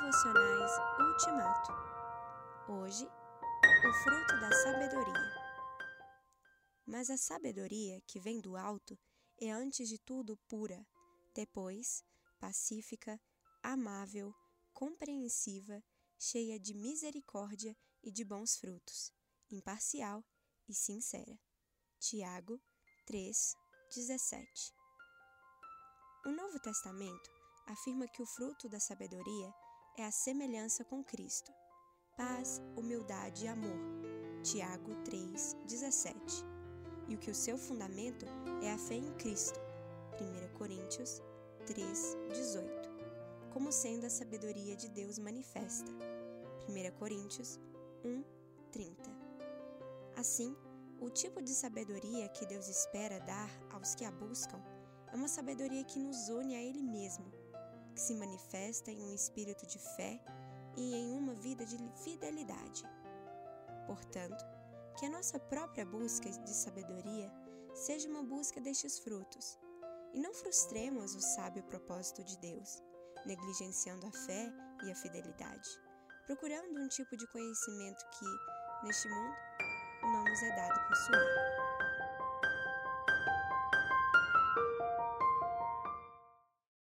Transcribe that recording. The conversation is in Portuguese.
Devocionais Ultimato. Hoje, o fruto da sabedoria. Mas a sabedoria que vem do alto é antes de tudo pura, depois pacífica, amável, compreensiva, cheia de misericórdia e de bons frutos, imparcial e sincera. Tiago 3, 17. O Novo Testamento afirma que o fruto da sabedoria é a semelhança com Cristo. Paz, humildade e amor. Tiago 3, 17. E o que o seu fundamento é a fé em Cristo. 1 Coríntios 3, 18. Como sendo a sabedoria de Deus manifesta. 1 Coríntios 1, 30. Assim, o tipo de sabedoria que Deus espera dar aos que a buscam é uma sabedoria que nos une a Ele mesmo, que se manifesta em um espírito de fé e em uma vida de fidelidade. Portanto, que a nossa própria busca de sabedoria seja uma busca destes frutos, e não frustremos o sábio propósito de Deus, negligenciando a fé e a fidelidade, procurando um tipo de conhecimento que, neste mundo, não nos é dado possuir.